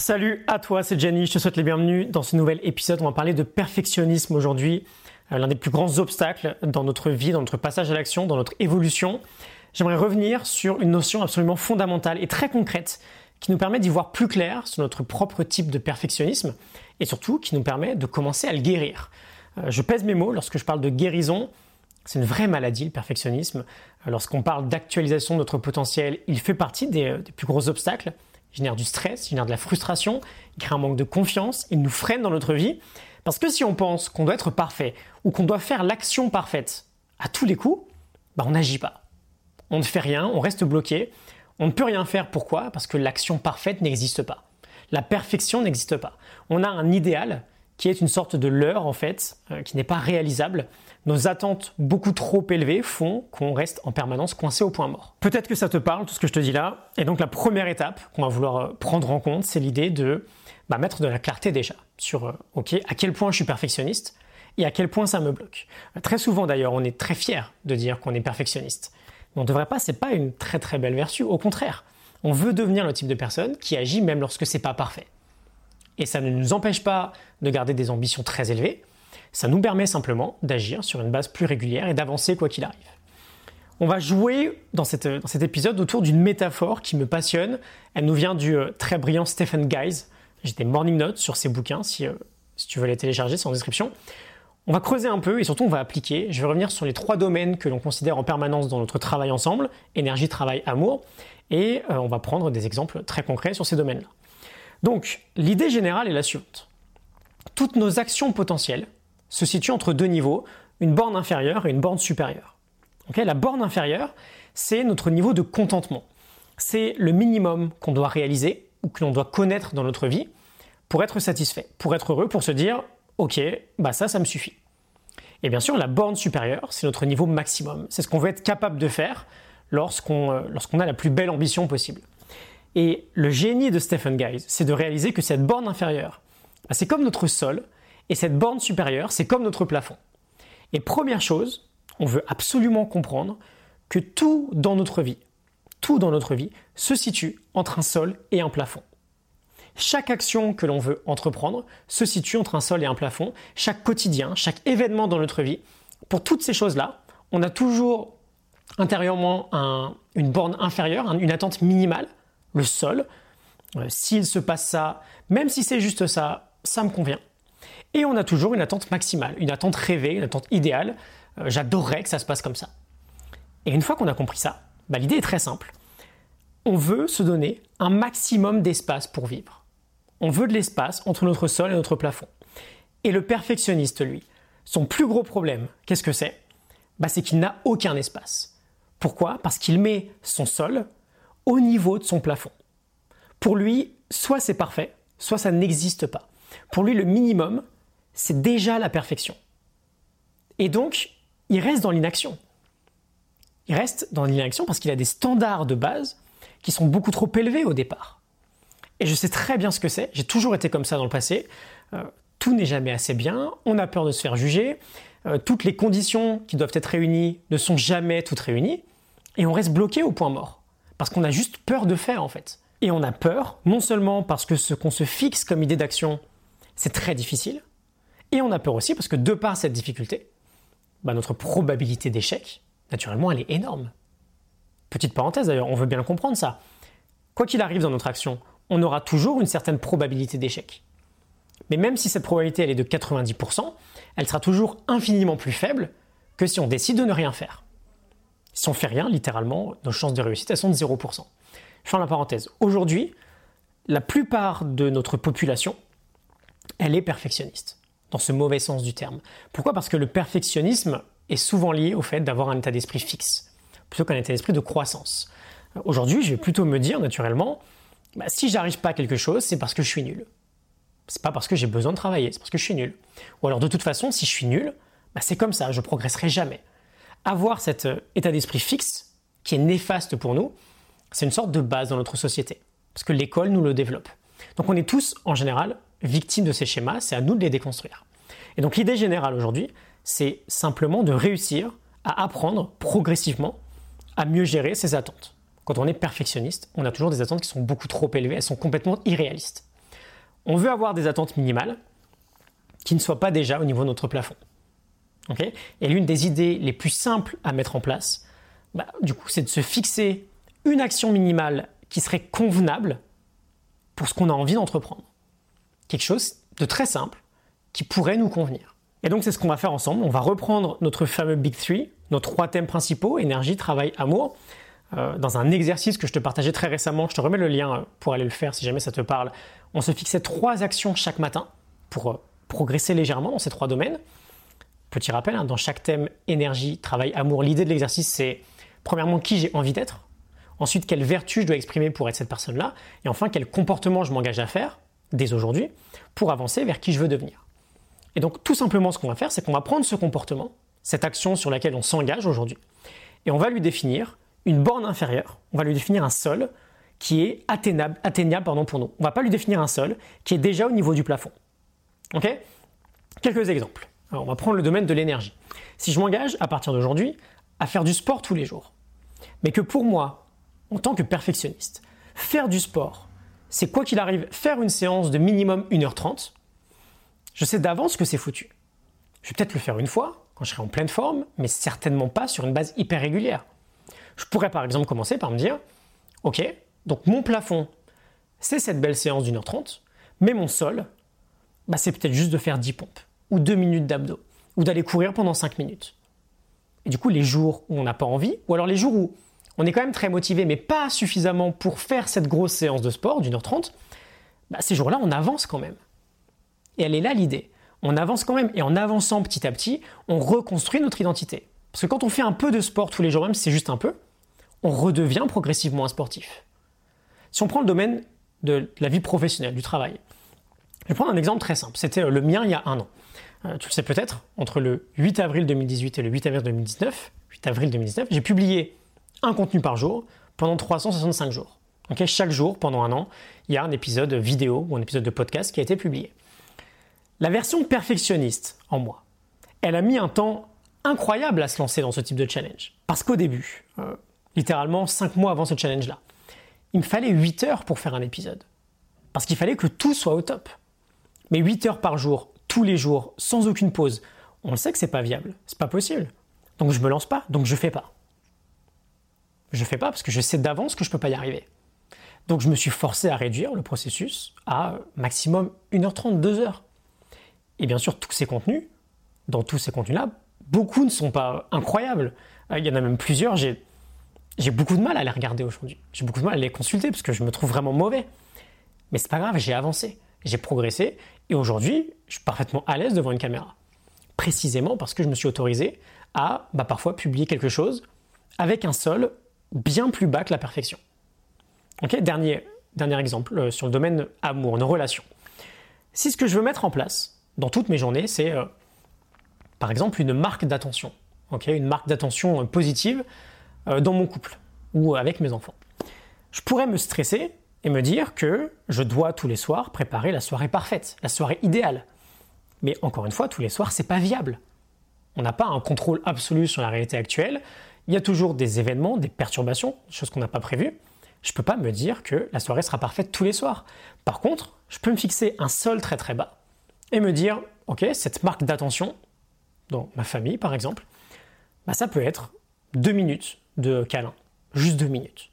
Salut à toi, c'est Jenny, je te souhaite les bienvenus dans ce nouvel épisode. On va parler de perfectionnisme aujourd'hui, euh, l'un des plus grands obstacles dans notre vie, dans notre passage à l'action, dans notre évolution. J'aimerais revenir sur une notion absolument fondamentale et très concrète qui nous permet d'y voir plus clair sur notre propre type de perfectionnisme et surtout qui nous permet de commencer à le guérir. Euh, je pèse mes mots lorsque je parle de guérison. C'est une vraie maladie, le perfectionnisme. Euh, lorsqu'on parle d'actualisation de notre potentiel, il fait partie des, des plus gros obstacles génère du stress, génère de la frustration, il crée un manque de confiance, il nous freine dans notre vie. Parce que si on pense qu'on doit être parfait ou qu'on doit faire l'action parfaite à tous les coups, bah on n'agit pas. On ne fait rien, on reste bloqué. On ne peut rien faire. Pourquoi? Parce que l'action parfaite n'existe pas. La perfection n'existe pas. On a un idéal qui est une sorte de leurre en fait, euh, qui n'est pas réalisable. Nos attentes beaucoup trop élevées font qu'on reste en permanence coincé au point mort. Peut-être que ça te parle, tout ce que je te dis là. Et donc la première étape qu'on va vouloir euh, prendre en compte, c'est l'idée de bah, mettre de la clarté déjà sur euh, ok à quel point je suis perfectionniste et à quel point ça me bloque. Très souvent d'ailleurs, on est très fier de dire qu'on est perfectionniste. Mais on ne devrait pas, c'est pas une très très belle vertu. Au contraire, on veut devenir le type de personne qui agit même lorsque c'est pas parfait. Et ça ne nous empêche pas de garder des ambitions très élevées, ça nous permet simplement d'agir sur une base plus régulière et d'avancer quoi qu'il arrive. On va jouer dans, cet épisode autour d'une métaphore qui me passionne. Elle nous vient du euh, très brillant Stephen Guys. J'ai des morning notes sur ses bouquins si, euh, si tu veux les télécharger, c'est en description. On va creuser un peu et surtout on va appliquer. Je vais revenir sur les trois domaines que l'on considère en permanence dans notre travail ensemble, énergie, travail, amour. Et euh, on va prendre des exemples très concrets sur ces domaines-là. Donc, l'idée générale est la suivante. Toutes nos actions potentielles se situent entre deux niveaux, une borne inférieure et une borne supérieure. la borne inférieure, c'est notre niveau de contentement. C'est le minimum qu'on doit réaliser ou que l'on doit connaître dans notre vie pour être satisfait, pour être heureux, pour se dire ok, bah ça, ça me suffit. Et bien sûr, la borne supérieure, c'est notre niveau maximum. C'est ce qu'on veut être capable de faire euh, lorsqu'on a la plus belle ambition possible. Et le génie de Stephen Guys, c'est de réaliser que cette borne inférieure, bah, c'est comme notre sol, et cette borne supérieure, c'est comme notre plafond. Et première chose, on veut absolument comprendre que tout dans notre vie, tout dans notre vie, se situe entre un sol et un plafond. Chaque action que l'on veut entreprendre se situe entre un sol et un plafond. Chaque quotidien, chaque événement dans notre vie, pour toutes ces choses-là, on a toujours intérieurement une borne inférieure, une attente minimale, le sol. Euh, s'il se passe ça, même si c'est juste ça, ça me convient. Et on a toujours une attente maximale, une attente rêvée, une attente idéale. Euh, j'adorerais que ça se passe comme ça. Et une fois qu'on a compris ça, bah, l'idée est très simple. On veut se donner un maximum d'espace pour vivre. On veut de l'espace entre notre sol et notre plafond. Et le perfectionniste, lui, son plus gros problème, qu'est-ce que c'est? Bah, C'est qu'il n'a aucun espace. Pourquoi? Parce qu'il met son sol au niveau de son plafond. Pour lui, soit c'est parfait, soit ça n'existe pas. Pour lui, le minimum, c'est déjà la perfection. Et donc, il reste dans l'inaction. Il reste dans l'inaction parce qu'il a des standards de base qui sont beaucoup trop élevés au départ. Et je sais très bien ce que c'est, j'ai toujours été comme ça dans le passé. Euh, tout n'est jamais assez bien, on a peur de se faire juger, euh, toutes les conditions qui doivent être réunies ne sont jamais toutes réunies, et on reste bloqué au point mort. Parce qu'on a juste peur de faire en fait. Et on a peur, non seulement parce que ce qu'on se fixe comme idée d'action, c'est très difficile, et on a peur aussi parce que de par cette difficulté, bah, notre probabilité d'échec, naturellement, elle est énorme. Petite parenthèse d'ailleurs, on veut bien comprendre ça. Quoi qu'il arrive dans notre action, on aura toujours une certaine probabilité d'échec. Mais même si cette probabilité elle est de 90%, elle sera toujours infiniment plus faible que si on décide de ne rien faire. Si on fait rien, littéralement, nos chances de réussite elles sont de 0%. Je ferme la parenthèse. Aujourd'hui, la plupart de notre population, elle est perfectionniste dans ce mauvais sens du terme. Pourquoi? Parce que le perfectionnisme est souvent lié au fait d'avoir un état d'esprit fixe, plutôt qu'un état d'esprit de croissance. Aujourd'hui, je vais plutôt me dire naturellement, bah, si j'arrive pas à quelque chose, c'est parce que je suis nul. C'est pas parce que j'ai besoin de travailler, c'est parce que je suis nul. Ou alors de toute façon, si je suis nul, bah, c'est comme ça, je progresserai jamais. Avoir cet euh, état d'esprit fixe, qui est néfaste pour nous, c'est une sorte de base dans notre société, parce que l'école nous le développe. Donc on est tous, en général, victimes de ces schémas, c'est à nous de les déconstruire. Et donc l'idée générale aujourd'hui, c'est simplement de réussir à apprendre progressivement à mieux gérer ses attentes. Quand on est perfectionniste, on a toujours des attentes qui sont beaucoup trop élevées, elles sont complètement irréalistes. On veut avoir des attentes minimales qui ne soient pas déjà au niveau de notre plafond. Et l'une des idées les plus simples à mettre en place, bah, du coup, c'est de se fixer une action minimale qui serait convenable pour ce qu'on a envie d'entreprendre. Quelque chose de très simple qui pourrait nous convenir. Et donc c'est ce qu'on va faire ensemble. On va reprendre notre fameux Big Three, nos trois thèmes principaux, énergie, travail, amour, euh, dans un exercice que je te partageais très récemment. Je te remets le lien euh, pour aller le faire si jamais ça te parle. On se fixait trois actions chaque matin pour euh, progresser légèrement dans ces trois domaines. Petit rappel, hein, dans chaque thème, énergie, travail, amour, l'idée de l'exercice c'est premièrement qui j'ai envie d'être, ensuite quelle vertu je dois exprimer pour être cette personne-là, et enfin quel comportement je m'engage à faire dès aujourd'hui pour avancer vers qui je veux devenir. Et donc tout simplement ce qu'on va faire, c'est qu'on va prendre ce comportement, cette action sur laquelle on s'engage aujourd'hui, et on va lui définir une borne inférieure, on va lui définir un sol qui est atteignable, atteignable pardon, pour nous. On va pas lui définir un sol qui est déjà au niveau du plafond. Ok? Quelques exemples. On va prendre le domaine de l'énergie. Si je m'engage à partir d'aujourd'hui à faire du sport tous les jours, mais que pour moi, en tant que perfectionniste, faire du sport, c'est quoi qu'il arrive, faire une séance de minimum 1h30, je sais d'avance que c'est foutu. Je vais peut-être le faire une fois, quand je serai en pleine forme, mais certainement pas sur une base hyper régulière. Je pourrais par exemple commencer par me dire, ok, donc mon plafond, c'est cette belle séance d'une heure trente, mais mon sol, bah, c'est peut-être juste de faire 10 pompes, ou 2 minutes d'abdos, ou d'aller courir pendant 5 minutes. Et du coup, les jours où on n'a pas envie, ou alors les jours où on est quand même très motivé, mais pas suffisamment pour faire cette grosse séance de sport d'une heure trente, bah, ces jours-là, on avance quand même. Et elle est là l'idée. On avance quand même, et en avançant petit à petit, on reconstruit notre identité. Parce que quand on fait un peu de sport tous les jours, même si c'est juste un peu, on redevient progressivement un sportif. Si on prend le domaine de la vie professionnelle, du travail, je vais prendre un exemple très simple. C'était euh, le mien il y a un an. Euh, tu le sais peut-être, entre le 8 avril 2018 et le 8 avril 2019, 8 avril 2019, j'ai publié un contenu par jour pendant 365 jours. Chaque jour, pendant un an, il y a un épisode vidéo ou un épisode de podcast qui a été publié. La version perfectionniste en moi, elle a mis un temps incroyable à se lancer dans ce type de challenge. Parce qu'au début, euh, littéralement 5 mois avant ce challenge-là, il me fallait 8 heures pour faire un épisode. Parce qu'il fallait que tout soit au top. Mais 8 heures par jour, tous les jours, sans aucune pause, on le sait que c'est pas viable, c'est pas possible. Donc je me lance pas, donc je fais pas. Je fais pas parce que je sais d'avance que je peux pas y arriver. Donc je me suis forcé à réduire le processus à maximum 1h30, 2h. Et bien sûr, tous ces contenus, dans tous ces contenus-là, beaucoup ne sont pas incroyables. Euh, il y en a même plusieurs, j'ai, j'ai beaucoup de mal à les regarder aujourd'hui. J'ai beaucoup de mal à les consulter parce que je me trouve vraiment mauvais. Mais c'est pas grave, j'ai avancé, j'ai progressé et aujourd'hui, je suis parfaitement à l'aise devant une caméra. Précisément parce que je me suis autorisé à bah, parfois publier quelque chose avec un sol bien plus bas que la perfection. Ok, dernier, dernier exemple euh, sur le domaine amour, nos relations. Si ce que je veux mettre en place dans toutes mes journées, c'est euh, par exemple une marque d'attention, une marque d'attention euh, positive dans mon couple ou avec mes enfants. Je pourrais me stresser et me dire que je dois tous les soirs préparer la soirée parfaite, la soirée idéale. Mais encore une fois, tous les soirs, c'est pas viable. On n'a pas un contrôle absolu sur la réalité actuelle. Il y a toujours des événements, des perturbations, des choses qu'on n'a pas prévues. Je ne peux pas me dire que la soirée sera parfaite tous les soirs. Par contre, je peux me fixer un sol très très bas et me dire, ok, cette marque d'attention, dans ma famille par exemple, bah, ça peut être deux minutes de câlin, juste deux minutes.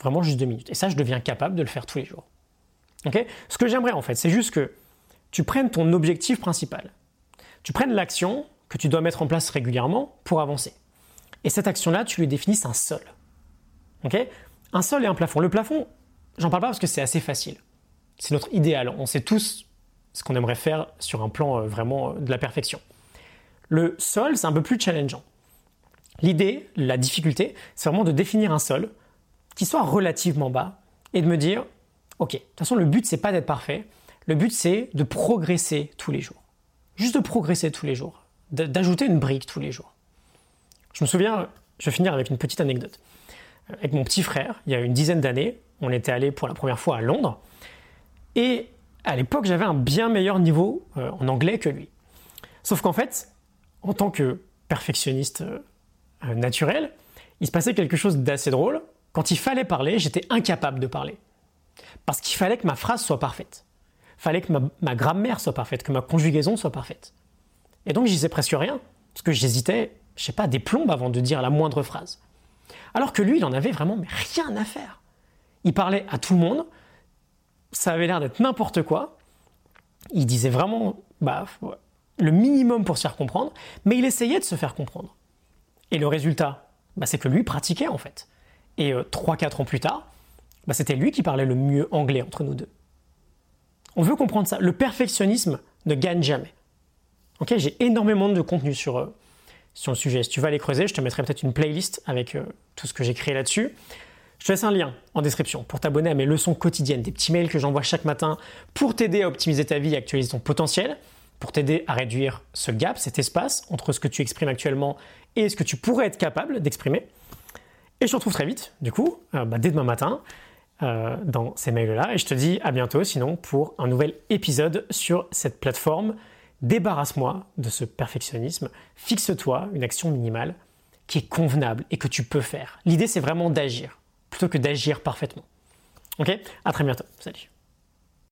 Vraiment juste deux minutes. Et ça, je deviens capable de le faire tous les jours. Ce que j'aimerais en fait, c'est juste que tu prennes ton objectif principal. Tu prennes l'action que tu dois mettre en place régulièrement pour avancer. Et cette action-là, tu lui définisses un sol. Un sol et un plafond. Le plafond, j'en parle pas parce que c'est assez facile. C'est notre idéal. On sait tous ce qu'on aimerait faire sur un plan euh, vraiment euh, de la perfection. Le sol, c'est un peu plus challengeant. L'idée, la difficulté, c'est vraiment de définir un sol soit relativement bas et de me dire, ok, de toute façon, le but, c'est pas d'être parfait. Le but, c'est de progresser tous les jours. Juste de progresser tous les jours. D'ajouter une brique tous les jours. Je me souviens, je vais finir avec une petite anecdote. Avec mon petit frère, il y a une dizaine d'années, on était allé pour la première fois à Londres. Et à l'époque, j'avais un bien meilleur niveau euh, en anglais que lui. Sauf qu'en fait, en tant que perfectionniste euh, naturel, il se passait quelque chose d'assez drôle. Quand il fallait parler, j'étais incapable de parler. Parce qu'il fallait que ma phrase soit parfaite. fallait que ma, grammaire soit parfaite, que ma conjugaison soit parfaite. Et donc, je disais presque rien, parce que j'hésitais, je sais pas, des plombes avant de dire la moindre phrase. Alors que lui, il en avait vraiment rien à faire. Il parlait à tout le monde, ça avait l'air d'être n'importe quoi. Il disait vraiment bah, le minimum pour se faire comprendre, mais il essayait de se faire comprendre. Et le résultat, bah, c'est que lui pratiquait en fait. Et 3-4 euh, ans plus tard, bah, c'était lui qui parlait le mieux anglais entre nous deux. On veut comprendre ça. Le perfectionnisme ne gagne jamais. Ok, J'ai énormément de contenu sur, euh, sur le sujet. Si tu vas aller creuser, je te mettrai peut-être une playlist avec euh, tout ce que j'ai créé là-dessus. Je te laisse un lien en description pour t'abonner à mes leçons quotidiennes, des petits mails que j'envoie chaque matin pour t'aider à optimiser ta vie et actualiser ton potentiel, pour t'aider à réduire ce gap, cet espace entre ce que tu exprimes actuellement et ce que tu pourrais être capable d'exprimer. Et je te retrouve très vite, du coup, euh, bah, dès demain matin, euh, dans ces mails-là. Et je te dis à bientôt, sinon, pour un nouvel épisode sur cette plateforme. Débarrasse-moi de ce perfectionnisme. Fixe-toi une action minimale qui est convenable et que tu peux faire. L'idée, c'est vraiment d'agir plutôt que d'agir parfaitement. Ok? À très bientôt. Salut.